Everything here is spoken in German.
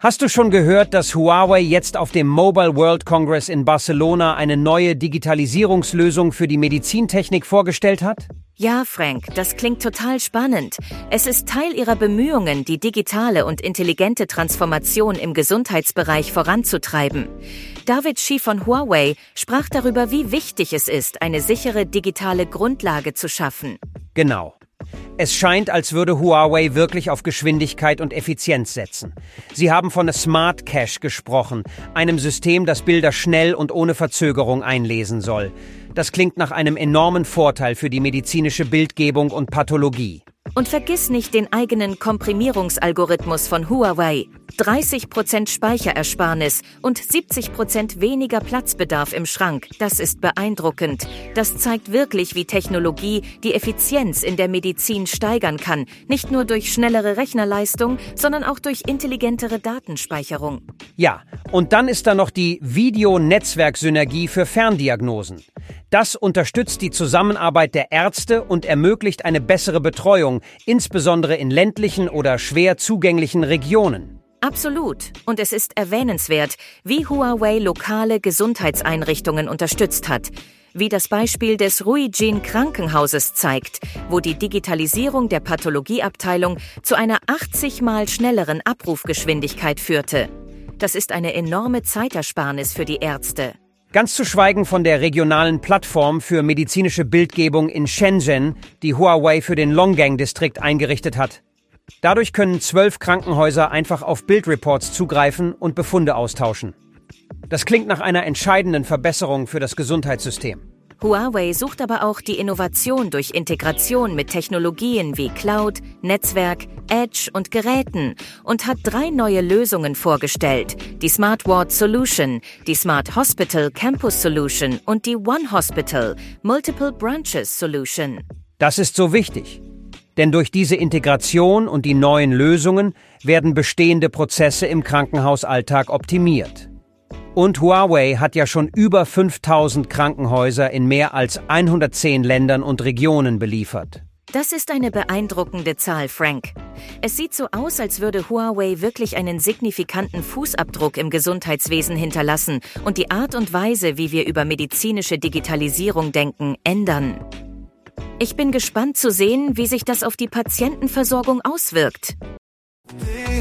hast du schon gehört, dass Huawei jetzt auf dem Mobile World Congress in Barcelona eine neue Digitalisierungslösung für die Medizintechnik vorgestellt hat? Ja, Frank, das klingt total spannend. Es ist Teil ihrer Bemühungen, die digitale und intelligente Transformation im Gesundheitsbereich voranzutreiben. David Shi von Huawei sprach darüber, wie wichtig es ist, eine sichere digitale Grundlage zu schaffen. Genau. Es scheint, als würde Huawei wirklich auf Geschwindigkeit und Effizienz setzen. Sie haben von Smart Cache gesprochen, einem System, das Bilder schnell und ohne Verzögerung einlesen soll. Das klingt nach einem enormen Vorteil für die medizinische Bildgebung und Pathologie. Und vergiss nicht den eigenen Komprimierungsalgorithmus von Huawei. 30% Speicherersparnis und 70% weniger Platzbedarf im Schrank. Das ist beeindruckend. Das zeigt wirklich, wie Technologie die Effizienz in der Medizin steigern kann. Nicht nur durch schnellere Rechnerleistung, sondern auch durch intelligentere Datenspeicherung. Ja, und dann ist da noch die Videonetzwerksynergie für Ferndiagnosen. Das unterstützt die Zusammenarbeit der Ärzte und ermöglicht eine bessere Betreuung, insbesondere in ländlichen oder schwer zugänglichen Regionen. Absolut. Und es ist erwähnenswert, wie Huawei lokale Gesundheitseinrichtungen unterstützt hat. Wie das Beispiel des Ruijin Krankenhauses zeigt, wo die Digitalisierung der Pathologieabteilung zu einer 80 mal schnelleren Abrufgeschwindigkeit führte. Das ist eine enorme Zeitersparnis für die Ärzte. Ganz zu schweigen von der regionalen Plattform für medizinische Bildgebung in Shenzhen, die Huawei für den Longgang-Distrikt eingerichtet hat. Dadurch können zwölf Krankenhäuser einfach auf Bildreports zugreifen und Befunde austauschen. Das klingt nach einer entscheidenden Verbesserung für das Gesundheitssystem. Huawei sucht aber auch die Innovation durch Integration mit Technologien wie Cloud, Netzwerk, Edge und Geräten und hat drei neue Lösungen vorgestellt. Die Smart Ward Solution, die Smart Hospital Campus Solution und die One Hospital Multiple Branches Solution. Das ist so wichtig. Denn durch diese Integration und die neuen Lösungen werden bestehende Prozesse im Krankenhausalltag optimiert. Und Huawei hat ja schon über 5000 Krankenhäuser in mehr als 110 Ländern und Regionen beliefert. Das ist eine beeindruckende Zahl, Frank. Es sieht so aus, als würde Huawei wirklich einen signifikanten Fußabdruck im Gesundheitswesen hinterlassen und die Art und Weise, wie wir über medizinische Digitalisierung denken, ändern. Ich bin gespannt zu sehen, wie sich das auf die Patientenversorgung auswirkt.